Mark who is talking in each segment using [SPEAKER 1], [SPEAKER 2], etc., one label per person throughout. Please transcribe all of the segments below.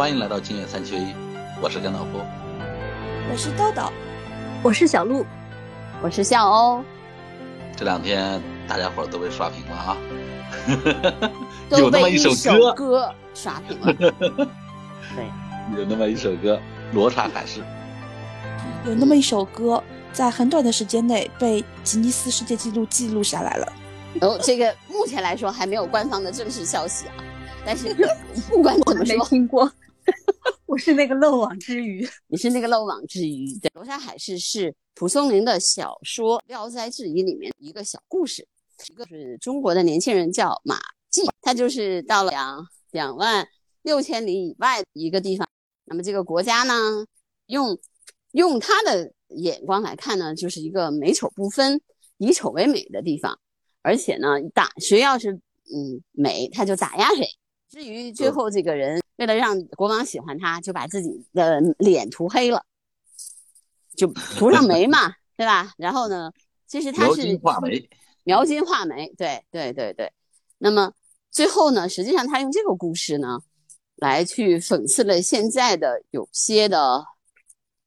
[SPEAKER 1] 欢迎来到今夜三缺一，我是甘道夫，
[SPEAKER 2] 我是豆豆，
[SPEAKER 3] 我是小鹿，
[SPEAKER 4] 我是向欧。
[SPEAKER 1] 这两天大家伙都被刷屏了啊，
[SPEAKER 4] 有
[SPEAKER 1] 那么
[SPEAKER 4] 一
[SPEAKER 1] 首
[SPEAKER 4] 歌歌刷屏了。对，
[SPEAKER 1] 有那么一首歌《罗刹海市》，
[SPEAKER 2] 有那么一首歌在很短的时间内被吉尼斯世界纪录记录下来了。
[SPEAKER 4] 哦，这个目前来说还没有官方的正式消息啊，但是不管怎么说，
[SPEAKER 3] 没听过。我是那个漏网之鱼，
[SPEAKER 4] 你是那个漏网之鱼。对，《罗刹海市》是蒲松龄的小说《聊斋志异》里面一个小故事，一个是中国的年轻人叫马季，他就是到了两两万六千里以外一个地方，那么这个国家呢，用用他的眼光来看呢，就是一个美丑不分、以丑为美的地方，而且呢，打谁要是嗯美，他就打压谁。至于最后这个人。为了让国王喜欢他，就把自己的脸涂黑了，就涂上眉嘛，对吧？然后呢，其实他是
[SPEAKER 1] 描金画眉，
[SPEAKER 4] 描金画眉，对对对对。那么最后呢，实际上他用这个故事呢，来去讽刺了现在的有些的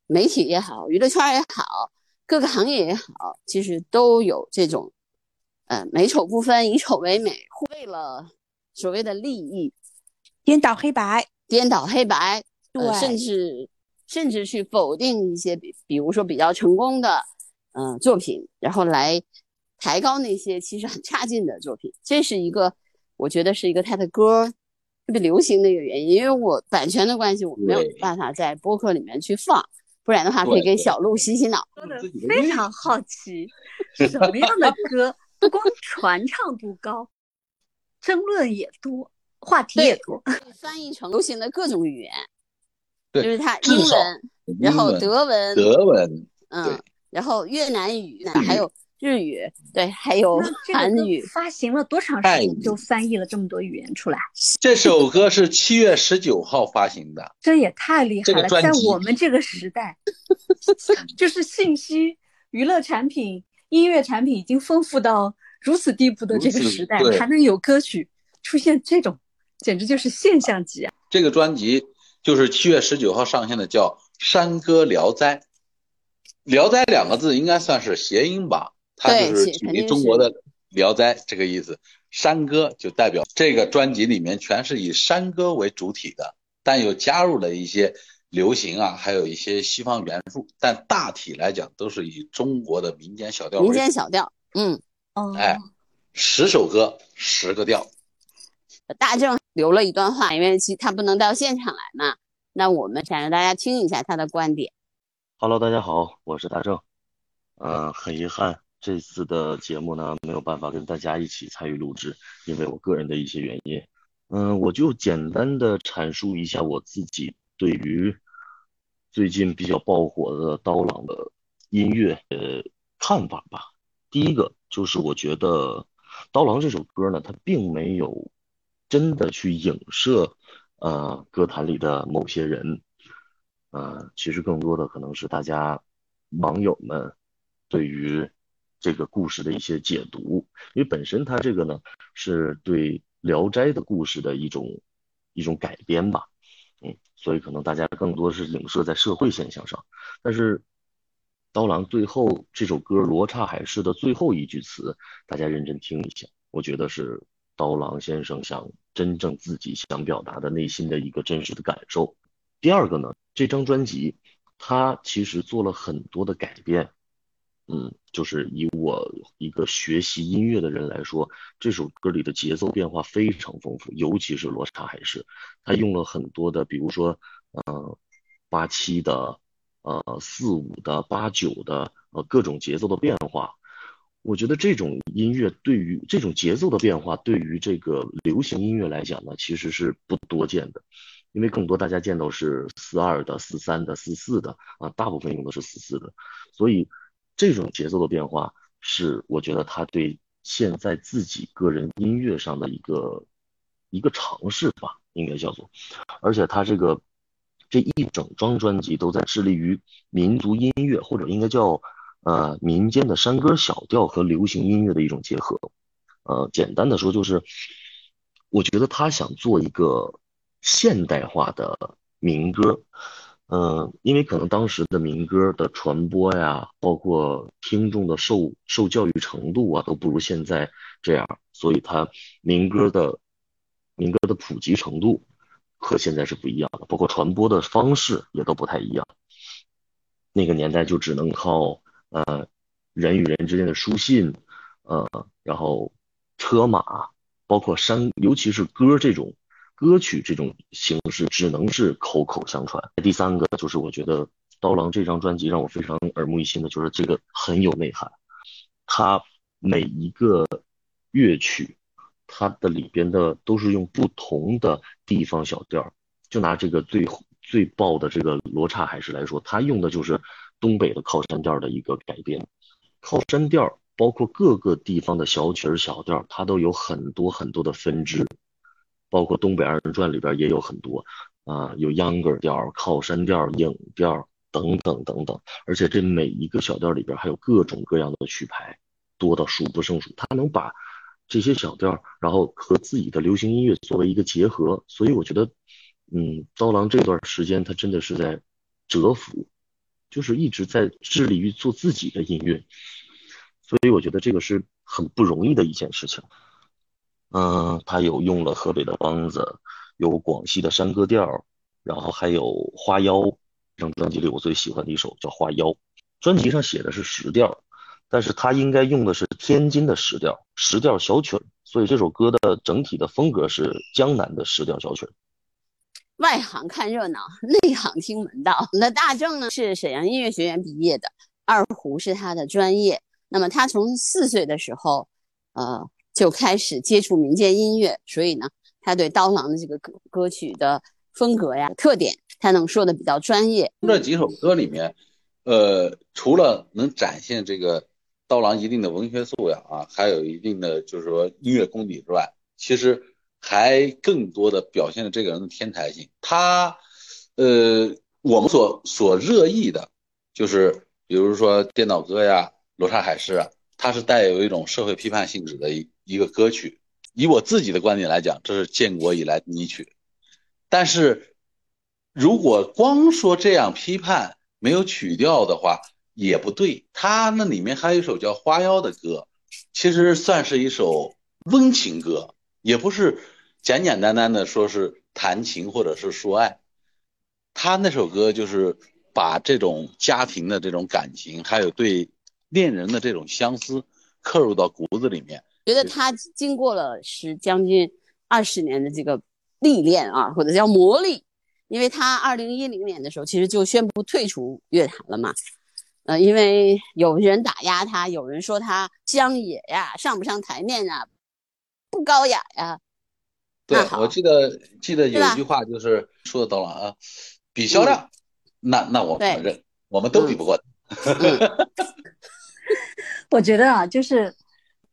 [SPEAKER 4] 媒体也好，娱乐圈也好，各个行业也好，其实都有这种呃美丑不分，以丑为美，为了所谓的利益。
[SPEAKER 2] 颠倒黑白，
[SPEAKER 4] 颠倒黑白，
[SPEAKER 2] 对，
[SPEAKER 4] 甚至甚至去否定一些比，比如说比较成功的，嗯，作品，然后来抬高那些其实很差劲的作品。这是一个，我觉得是一个他的歌特别流行的一个原因。因为我版权的关系，我没有办法在播客里面去放，不然的话可以给小鹿洗洗脑。
[SPEAKER 3] 说的非常好奇，什么样的歌不光传唱度高，争论也多。话题也多，
[SPEAKER 4] 翻译成流行的各种语言，
[SPEAKER 1] 对，
[SPEAKER 4] 就是它英文，然后德文，
[SPEAKER 1] 德文，
[SPEAKER 4] 嗯，然后越南语，还有日语，对，还有韩语。
[SPEAKER 3] 发行了多长时间就翻译了这么多语言出来？
[SPEAKER 1] 这首歌是七月十九号发行的，
[SPEAKER 3] 这也太厉害了！在我们这个时代，就是信息、娱乐产品、音乐产品已经丰富到如此地步的这个时代，还能有歌曲出现这种。简直就是现象级啊！
[SPEAKER 1] 这个专辑就是七月十九号上线的，叫《山歌聊斋》。聊斋两个字应该算是谐音吧？它就是取于中国的《聊斋》这个意思。山歌就代表这个专辑里面全是以山歌为主体的，但又加入了一些流行啊，还有一些西方元素。但大体来讲都是以中国的民间小调。
[SPEAKER 4] 民间小调，嗯，
[SPEAKER 3] 哦，
[SPEAKER 1] 哎，十首歌，十个调。
[SPEAKER 4] 大正留了一段话，因为其他不能到现场来嘛，那我们想让大家听一下他的观点。
[SPEAKER 5] Hello，大家好，我是大正。嗯，很遗憾这次的节目呢没有办法跟大家一起参与录制，因为我个人的一些原因。嗯，我就简单的阐述一下我自己对于最近比较爆火的刀郎的音乐呃看法吧。第一个就是我觉得刀郎这首歌呢，它并没有。真的去影射，呃，歌坛里的某些人，呃，其实更多的可能是大家网友们对于这个故事的一些解读，因为本身它这个呢是对《聊斋》的故事的一种一种改编吧，嗯，所以可能大家更多是影射在社会现象上。但是刀郎最后这首歌《罗刹海市》的最后一句词，大家认真听一下，我觉得是刀郎先生想。真正自己想表达的内心的一个真实的感受。第二个呢，这张专辑它其实做了很多的改变。嗯，就是以我一个学习音乐的人来说，这首歌里的节奏变化非常丰富，尤其是《罗刹海市》，他用了很多的，比如说，呃，八七的，呃，四五的，八九的，呃，各种节奏的变化。我觉得这种音乐对于这种节奏的变化，对于这个流行音乐来讲呢，其实是不多见的，因为更多大家见到是四二的、四三的、四四的啊，大部分用的是四四的，所以这种节奏的变化是我觉得他对现在自己个人音乐上的一个一个尝试吧，应该叫做，而且他这个这一整张专辑都在致力于民族音乐，或者应该叫。呃，民间的山歌小调和流行音乐的一种结合，呃，简单的说就是，我觉得他想做一个现代化的民歌。嗯，因为可能当时的民歌的传播呀，包括听众的受受教育程度啊，都不如现在这样，所以它民歌的民歌的普及程度和现在是不一样的，包括传播的方式也都不太一样。那个年代就只能靠呃人与人之间的书信，呃，然后车马，包括山，尤其是歌这种。歌曲这种形式只能是口口相传。第三个就是我觉得刀郎这张专辑让我非常耳目一新的，就是这个很有内涵。它每一个乐曲，它的里边的都是用不同的地方小调。就拿这个最最爆的这个罗刹海市来说，它用的就是东北的靠山调的一个改编。靠山调包括各个地方的小曲儿小调，它都有很多很多的分支。包括东北二人转里边也有很多啊，有秧歌调、靠山调、影调等等等等，而且这每一个小调里边还有各种各样的曲牌，多到数不胜数。他能把这些小调，然后和自己的流行音乐作为一个结合，所以我觉得，嗯，刀郎这段时间他真的是在蛰伏，就是一直在致力于做自己的音乐，所以我觉得这个是很不容易的一件事情。嗯，他有用了河北的梆子，有广西的山歌调，然后还有花腰。这张专辑里我最喜欢的一首叫《花腰》。专辑上写的是十调，但是他应该用的是天津的十调，十调小曲儿。所以这首歌的整体的风格是江南的十调小曲儿。
[SPEAKER 4] 外行看热闹，内行听门道。那大正呢是沈阳音乐学院毕业的，二胡是他的专业。那么他从四岁的时候，呃。就开始接触民间音乐，所以呢，他对刀郎的这个歌歌曲的风格呀、特点，他能说的比较专业。
[SPEAKER 1] 这几首歌里面，呃，除了能展现这个刀郎一定的文学素养啊，还有一定的就是说音乐功底之外，其实还更多的表现了这个人的天才性。他，呃，我们所所热议的，就是比如说《电脑歌》呀，《罗刹海市》啊。它是带有一种社会批判性质的一一个歌曲，以我自己的观点来讲，这是建国以来第一曲。但是，如果光说这样批判没有曲调的话，也不对。它那里面还有一首叫《花妖》的歌，其实算是一首温情歌，也不是简简单单的说是弹琴或者是说爱。他那首歌就是把这种家庭的这种感情，还有对。恋人的这种相思刻入到骨子里面，
[SPEAKER 4] 觉得他经过了是将近二十年的这个历练啊，或者叫磨砺，因为他二零一零年的时候其实就宣布退出乐坛了嘛，呃，因为有人打压他，有人说他乡野呀，上不上台面啊，不高雅呀。
[SPEAKER 1] 对，我记得记得有一句话就是说的到了啊，比销量，那那我承认，我们都比不过他。
[SPEAKER 3] 我觉得啊，就是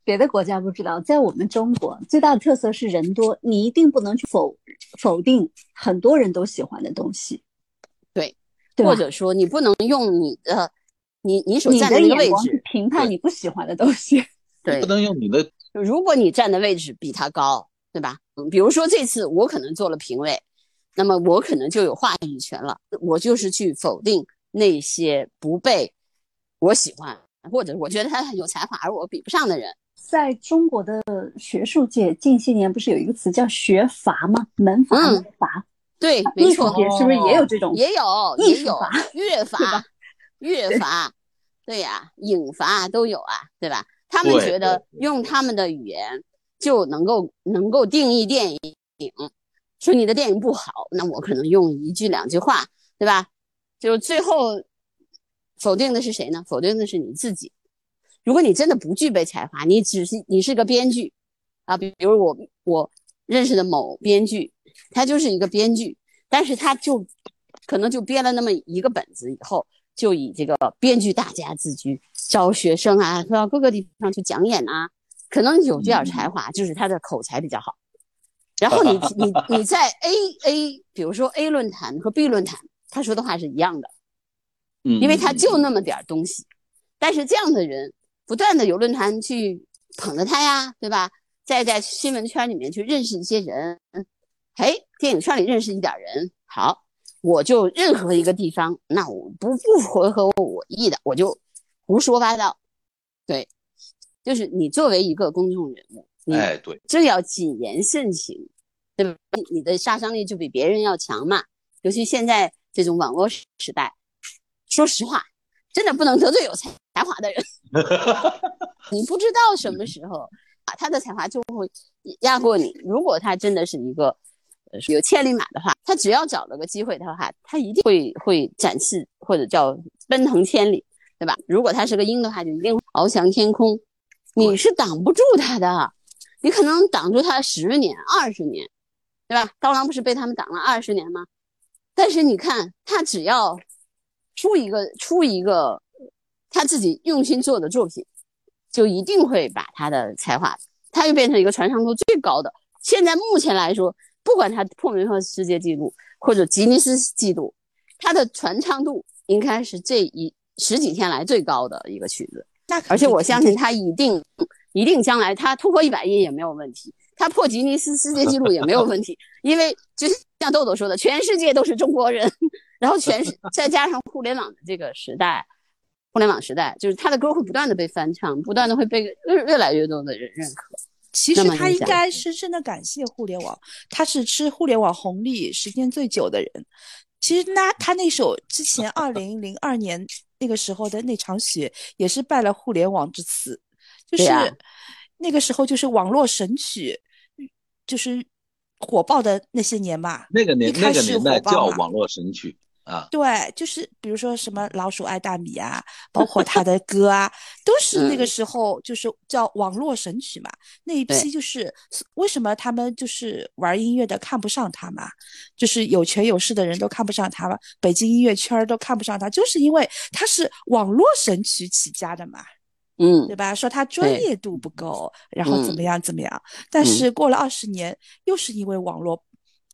[SPEAKER 3] 别的国家不知道，在我们中国最大的特色是人多，你一定不能去否否定很多人都喜欢的东西，
[SPEAKER 4] 对，或者说你不能用你的你你所站的那个位置
[SPEAKER 3] 评判你不喜欢的东西，
[SPEAKER 4] 对，
[SPEAKER 1] 不能用你的。
[SPEAKER 4] 如果你站的位置比他高，对吧？嗯，比如说这次我可能做了评委，那么我可能就有话语权了，我就是去否定那些不被我喜欢。或者我觉得他很有才华，而我比不上的人，
[SPEAKER 3] 在中国的学术界，近些年不是有一个词叫学阀吗？门阀门阀，
[SPEAKER 4] 对，没错，
[SPEAKER 3] 是不是也有这种？
[SPEAKER 4] 也有，也有乐阀，乐 阀，对呀，影阀都有啊，对吧？他们觉得用他们的语言就能够能够定义电影，说你的电影不好，那我可能用一句两句话，对吧？就最后。否定的是谁呢？否定的是你自己。如果你真的不具备才华，你只是你是个编剧啊，比比如我我认识的某编剧，他就是一个编剧，但是他就可能就编了那么一个本子，以后就以这个编剧大家自居，招学生啊，到各个地方去讲演啊，可能有这点才华，就是他的口才比较好。然后你 你你在 A A，比如说 A 论坛和 B 论坛，他说的话是一样的。因为他就那么点东西，但是这样的人不断的有论坛去捧着他呀，对吧？再在新闻圈里面去认识一些人，哎，电影圈里认识一点人，好，我就任何一个地方，那我不不符合我意的，我就胡说八道。对，就是你作为一个公众人物，
[SPEAKER 1] 哎，对，
[SPEAKER 4] 这要谨言慎行，对吧？你的杀伤力就比别人要强嘛。尤其现在这种网络时代，说实话，真的不能得罪有才才华的人。你不知道什么时候啊，他的才华就会压过你。如果他真的是一个。有千里马的话，他只要找了个机会的话，他一定会会展示或者叫奔腾千里，对吧？如果他是个鹰的话，就一定翱翔天空。你是挡不住他的，你可能挡住他十年、二十年，对吧？刀郎不是被他们挡了二十年吗？但是你看，他只要出一个出一个他自己用心做的作品，就一定会把他的才华，他又变成一个传唱度最高的。现在目前来说。不管他破没破世界纪录或者吉尼斯纪录，他的传唱度应该是这一十几天来最高的一个曲子。而且我相信他一定一定将来他突破一百亿也没有问题，他破吉尼斯世界纪录也没有问题。因为就像豆豆说的，全世界都是中国人，然后全再加上互联网的这个时代，互联网时代就是他的歌会不断的被翻唱，不断的会被越越来越多的人认可。
[SPEAKER 2] 其实他应该深深的感谢互联网，他是吃互联网红利时间最久的人。其实那他那首之前二零零二年那个时候的那场雪，也是拜了互联网之赐，就是那个时候就是网络神曲，就是火爆的那些年吧。
[SPEAKER 1] 那个年那个年代叫网络神曲。啊，
[SPEAKER 2] 对，就是比如说什么老鼠爱大米啊，包括他的歌啊，都是那个时候就是叫网络神曲嘛。那一批就是为什么他们就是玩音乐的看不上他嘛，就是有权有势的人都看不上他嘛，北京音乐圈都看不上他，就是因为他是网络神曲起家的嘛，
[SPEAKER 4] 嗯，
[SPEAKER 2] 对吧？说他专业度不够，然后怎么样怎么样，但是过了二十年，又是因为网络，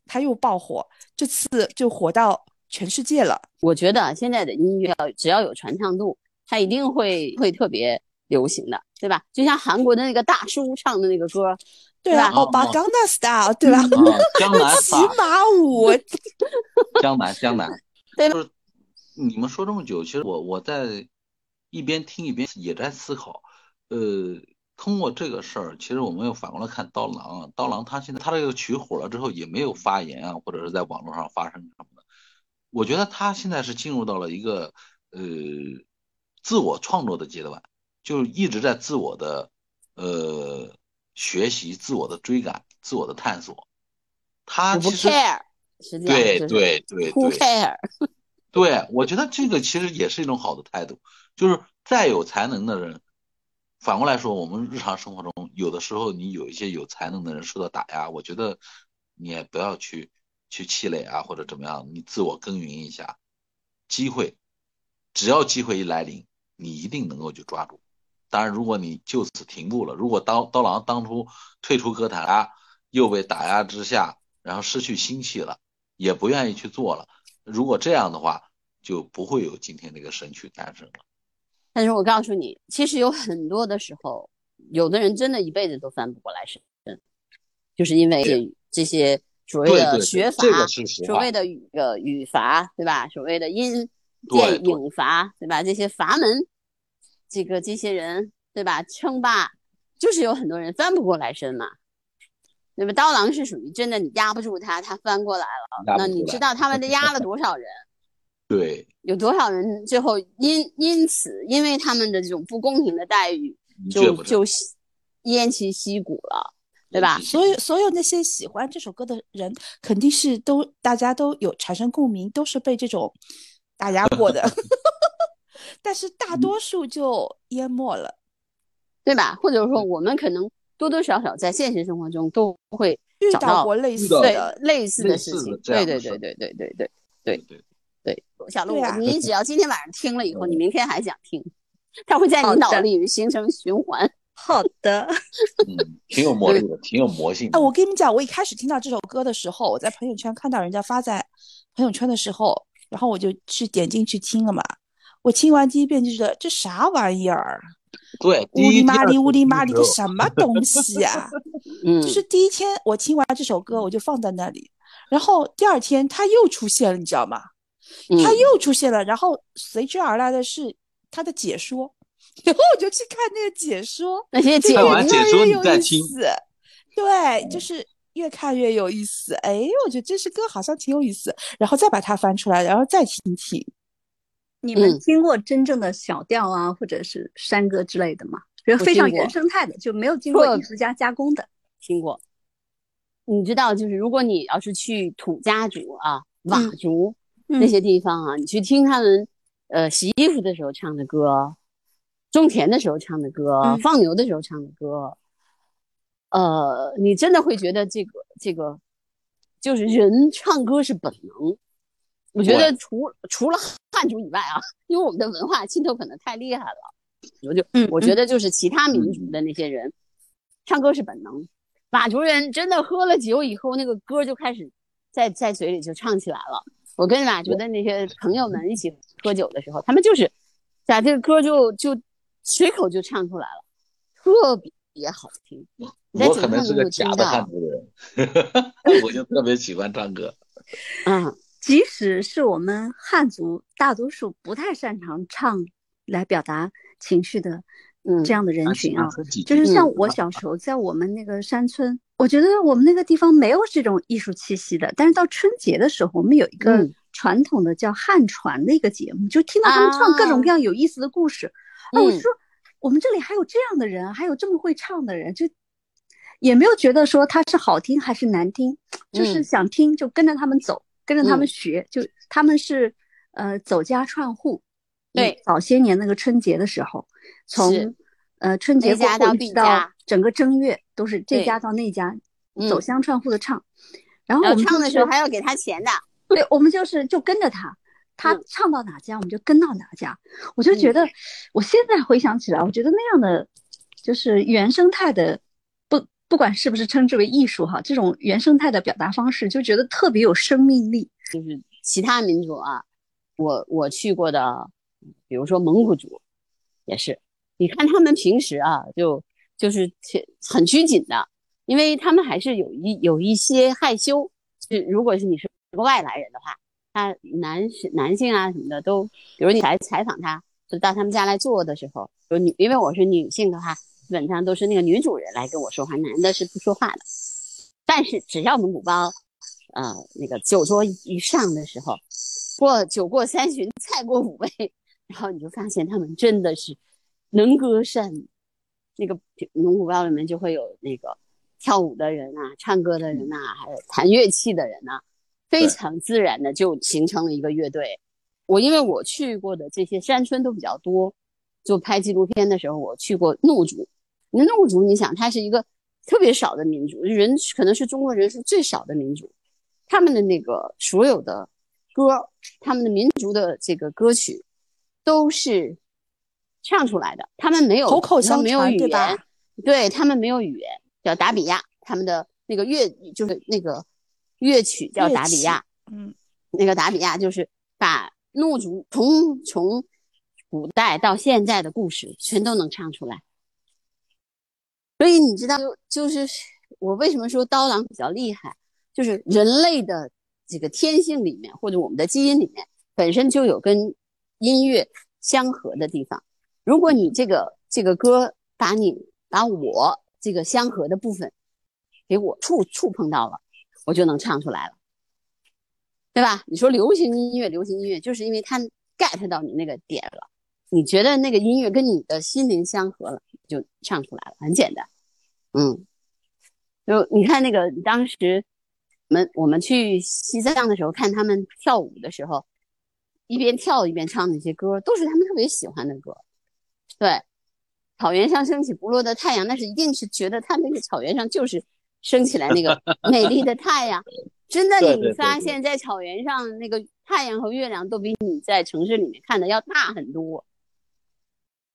[SPEAKER 2] 他又爆火，这次就火到。全世界了，
[SPEAKER 4] 我觉得现在的音乐只要有传唱度，它一定会会特别流行的，对吧？就像韩国的那个大叔唱的那个歌，对吧？
[SPEAKER 2] 欧巴江南 style，对吧？
[SPEAKER 1] 江南
[SPEAKER 2] 骑马舞，
[SPEAKER 1] 江 南江南，
[SPEAKER 4] 对
[SPEAKER 1] 吧？你们说这么久，其实我我在一边听一边也在思考，呃，通过这个事儿，其实我们又反过来看刀郎，刀郎他现在他这个曲火了之后，也没有发言啊，或者是在网络上发生什么的。我觉得他现在是进入到了一个呃自我创作的阶段，就一直在自我的呃学习、自我的追赶、自我的探索。他其实对对对
[SPEAKER 4] 对，care。
[SPEAKER 1] 对，我觉得这个其实也是一种好的态度。就是再有才能的人，反过来说，我们日常生活中有的时候你有一些有才能的人受到打压，我觉得你也不要去。去气馁啊，或者怎么样？你自我耕耘一下，机会，只要机会一来临，你一定能够去抓住。当然，如果你就此停步了，如果刀刀郎当初退出歌坛啊，又被打压之下，然后失去心气了，也不愿意去做了。如果这样的话，就不会有今天这个神曲诞生了。
[SPEAKER 4] 但是我告诉你，其实有很多的时候，有的人真的一辈子都翻不过来身，就是因为这些。所谓的学法，所谓的语呃语法，对吧？所谓的音电影法，对吧？这些阀门，这个这些人，对吧？称霸，就是有很多人翻不过来身嘛，那么？刀郎是属于真的，你压不住他，他翻过来了。那你知道他们压了 多少人？
[SPEAKER 1] 对，
[SPEAKER 4] 有多少人最后因因此因为他们的这种不公平的待遇，就就偃旗息鼓了。对吧？
[SPEAKER 2] 所有所有那些喜欢这首歌的人，肯定是都大家都有产生共鸣，都是被这种打压过的。但是大多数就淹没了，
[SPEAKER 4] 对吧？或者说，我们可能多多少少在现实生活中都会
[SPEAKER 2] 遇到过类似的
[SPEAKER 4] 类似的事情。对对对对对对对对对对。小鹿，你只要今天晚上听了以后，你明天还想听，它会在你脑里形成循环。
[SPEAKER 3] 好的，
[SPEAKER 1] 嗯，挺有魔力的，挺有魔性的。
[SPEAKER 2] 哎，我跟你们讲，我一开始听到这首歌的时候，我在朋友圈看到人家发在朋友圈的时候，然后我就去点进去听了嘛。我听完第一遍就觉得这啥玩意儿？
[SPEAKER 1] 对，
[SPEAKER 2] 乌里麻里乌里麻里的什么东西啊？
[SPEAKER 4] 嗯，
[SPEAKER 2] 就是第一天我听完这首歌，我就放在那里，然后第二天它又出现了，你知道吗？它又出现了，然后随之而来的是它的解说，然后我就去看那个解说，
[SPEAKER 4] 那些
[SPEAKER 1] 解完解说你再听，
[SPEAKER 2] 对，就是越看越有意思。哎，我觉得这首歌好像挺有意思，然后再把它翻出来，然后再听听。
[SPEAKER 3] 你们听过真正的小调啊，或者是山歌之类的吗？就非常原生态的，就没有经过艺术家加工的。
[SPEAKER 4] 听过。你知道，就是如果你要是去土家族啊、佤族那些地方啊，你去听他们呃洗衣服的时候唱的歌，种田的时候唱的歌，放牛的时候唱的歌，呃，你真的会觉得这个这个就是人唱歌是本能。我觉得除除了汉族以外啊，因为我们的文化浸透可能太厉害了，我就我觉得就是其他民族的那些人，唱歌是本能。佤族人真的喝了酒以后，那个歌就开始在在嘴里就唱起来了。我跟佤族的那些朋友们一起喝酒的时候，他们就是把这个歌就就随口就唱出来了，特别好听。
[SPEAKER 1] 我可能是个假的汉族人，我就特别喜欢唱歌。
[SPEAKER 3] 嗯。即使是我们汉族，大多数不太擅长唱来表达情绪的，嗯，这样的人群啊，就是像我小时候在我们那个山村，我觉得我们那个地方没有这种艺术气息的。但是到春节的时候，我们有一个传统的叫汉传的一个节目，就听到他们唱各种各样有意思的故事。啊，我就说我们这里还有这样的人，还有这么会唱的人，就也没有觉得说他是好听还是难听，就是想听就跟着他们走。跟着他们学，就他们是呃走家串户，
[SPEAKER 4] 对，
[SPEAKER 3] 早些年那个春节的时候，从呃春节过后一直到整个正月都是这家到那家走乡串户的唱，然后我们
[SPEAKER 4] 唱的时候还要给他钱的，
[SPEAKER 3] 对，我们就是就跟着他，他唱到哪家我们就跟到哪家，我就觉得我现在回想起来，我觉得那样的就是原生态的。不不管是不是称之为艺术哈，这种原生态的表达方式就觉得特别有生命力。
[SPEAKER 4] 就是其他民族啊，我我去过的，比如说蒙古族，也是，你看他们平时啊，就就是很拘谨的，因为他们还是有一有一些害羞。就如果是你是个外来人的话，他男士男性啊什么的都，比如你来采访他，就到他们家来做的时候，就女，因为我是女性的话。基本上都是那个女主人来跟我说话，男的是不说话的。但是只要蒙古包，呃，那个酒桌一上的时候，过酒过三巡，菜过五味，然后你就发现他们真的是能歌善舞。那个蒙古包里面就会有那个跳舞的人啊，唱歌的人呐，还有弹乐器的人呐，非常自然的就形成了一个乐队。我因为我去过的这些山村都比较多，就拍纪录片的时候，我去过怒族。那怒族，你想，它是一个特别少的民族，人可能是中国人数最少的民族，他们的那个所有的歌，他们的民族的这个歌曲，都是唱出来的。他们没有
[SPEAKER 2] 口口相
[SPEAKER 4] 传，
[SPEAKER 2] 对吧？
[SPEAKER 4] 对他们没有语言，叫达比亚，他们的那个乐就是那个乐曲叫达比亚。
[SPEAKER 2] 嗯，
[SPEAKER 4] 那个达比亚就是把怒族从从古代到现在的故事全都能唱出来。所以你知道，就就是我为什么说刀郎比较厉害，就是人类的这个天性里面，或者我们的基因里面本身就有跟音乐相合的地方。如果你这个这个歌把你把我这个相合的部分给我触触碰到了，我就能唱出来了，对吧？你说流行音乐，流行音乐就是因为它 get 到你那个点了，你觉得那个音乐跟你的心灵相合了。就唱出来了，很简单，嗯，就你看那个当时，我们我们去西藏的时候看他们跳舞的时候，一边跳一边唱那些歌，都是他们特别喜欢的歌。对，草原上升起不落的太阳，那是一定是觉得他那个草原上就是升起来那个美丽的太阳。真的，你发现在草原上那个太阳和月亮都比你在城市里面看的要大很多。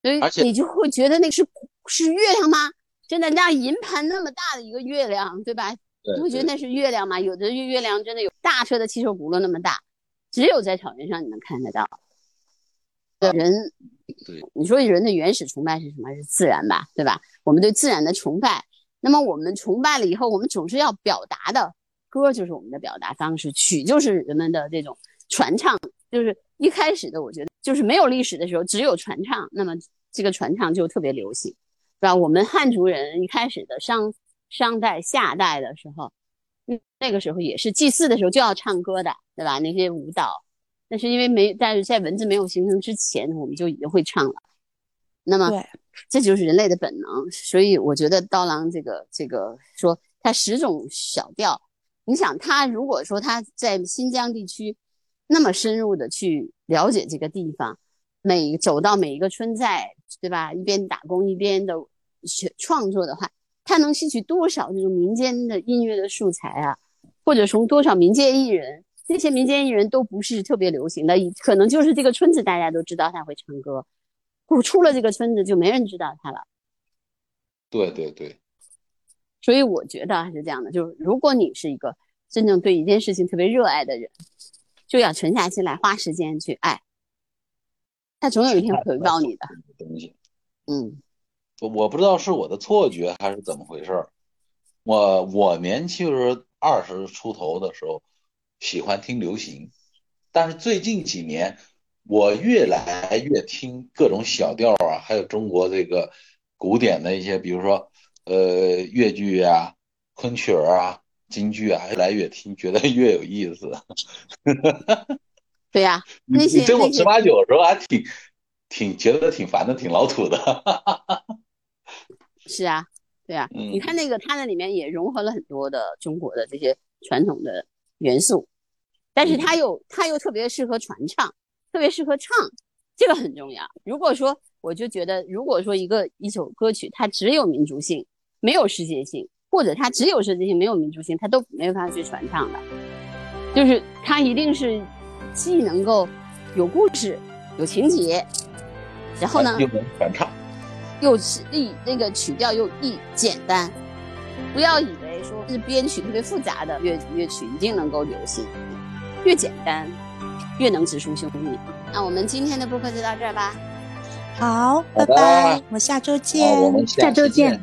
[SPEAKER 4] 所以你就会觉得那是是月亮吗？真的，那银盘那么大的一个月亮，对吧？你会觉得那是月亮吗？有的月月亮真的有大车的汽车轱辘那么大，只有在草原上你能看得到。人
[SPEAKER 1] 对，
[SPEAKER 4] 你说人的原始崇拜是什么？是自然吧，对吧？我们对自然的崇拜，那么我们崇拜了以后，我们总是要表达的，歌就是我们的表达方式，曲就是人们的这种传唱，就是一开始的，我觉得就是没有历史的时候，只有传唱，那么这个传唱就特别流行，对吧？我们汉族人一开始的商商代、夏代的时候，那个时候也是祭祀的时候就要唱歌的，对吧？那些舞蹈。但是因为没，但是在文字没有形成之前，我们就已经会唱了。那么，这就是人类的本能。所以我觉得刀郎这个这个说他十种小调，你想他如果说他在新疆地区那么深入的去了解这个地方，每走到每一个村寨，对吧？一边打工一边的学创作的话，他能吸取多少这种民间的音乐的素材啊？或者从多少民间艺人？这些民间艺人都不是特别流行的，可能就是这个村子大家都知道他会唱歌，不出了这个村子就没人知道他了。
[SPEAKER 1] 对对对，
[SPEAKER 4] 所以我觉得还是这样的，就是如果你是一个真正对一件事情特别热爱的人，就要沉下心来花时间去爱，他总有一天回报你的。
[SPEAKER 1] 东西，
[SPEAKER 4] 嗯，
[SPEAKER 1] 我我不知道是我的错觉还是怎么回事我我年轻时候二十出头的时候。喜欢听流行，但是最近几年我越来越听各种小调啊，还有中国这个古典的一些，比如说呃越剧啊、昆曲儿啊、京剧啊，越来越听，觉得越有意思。
[SPEAKER 4] 对呀，
[SPEAKER 1] 你你跟我十八九的时候还挺挺觉得挺烦的，挺老土的。
[SPEAKER 4] 是啊，对啊，你看那个它那里面也融合了很多的中国的这些传统的元素。但是它又它又特别适合传唱，特别适合唱，这个很重要。如果说我就觉得，如果说一个一首歌曲它只有民族性，没有世界性，或者它只有世界性没有民族性，它都没有办法去传唱的。就是它一定是既能够有故事、有情节，然后呢
[SPEAKER 1] 又能传唱，
[SPEAKER 4] 又是易那个曲调又易简单。不要以为说是编曲特别复杂的乐乐曲一定能够流行。越简单，越能直抒胸臆。那我们今天的播客就到这儿吧。
[SPEAKER 2] 好，拜拜，我下周见。
[SPEAKER 1] 我们
[SPEAKER 3] 下周见。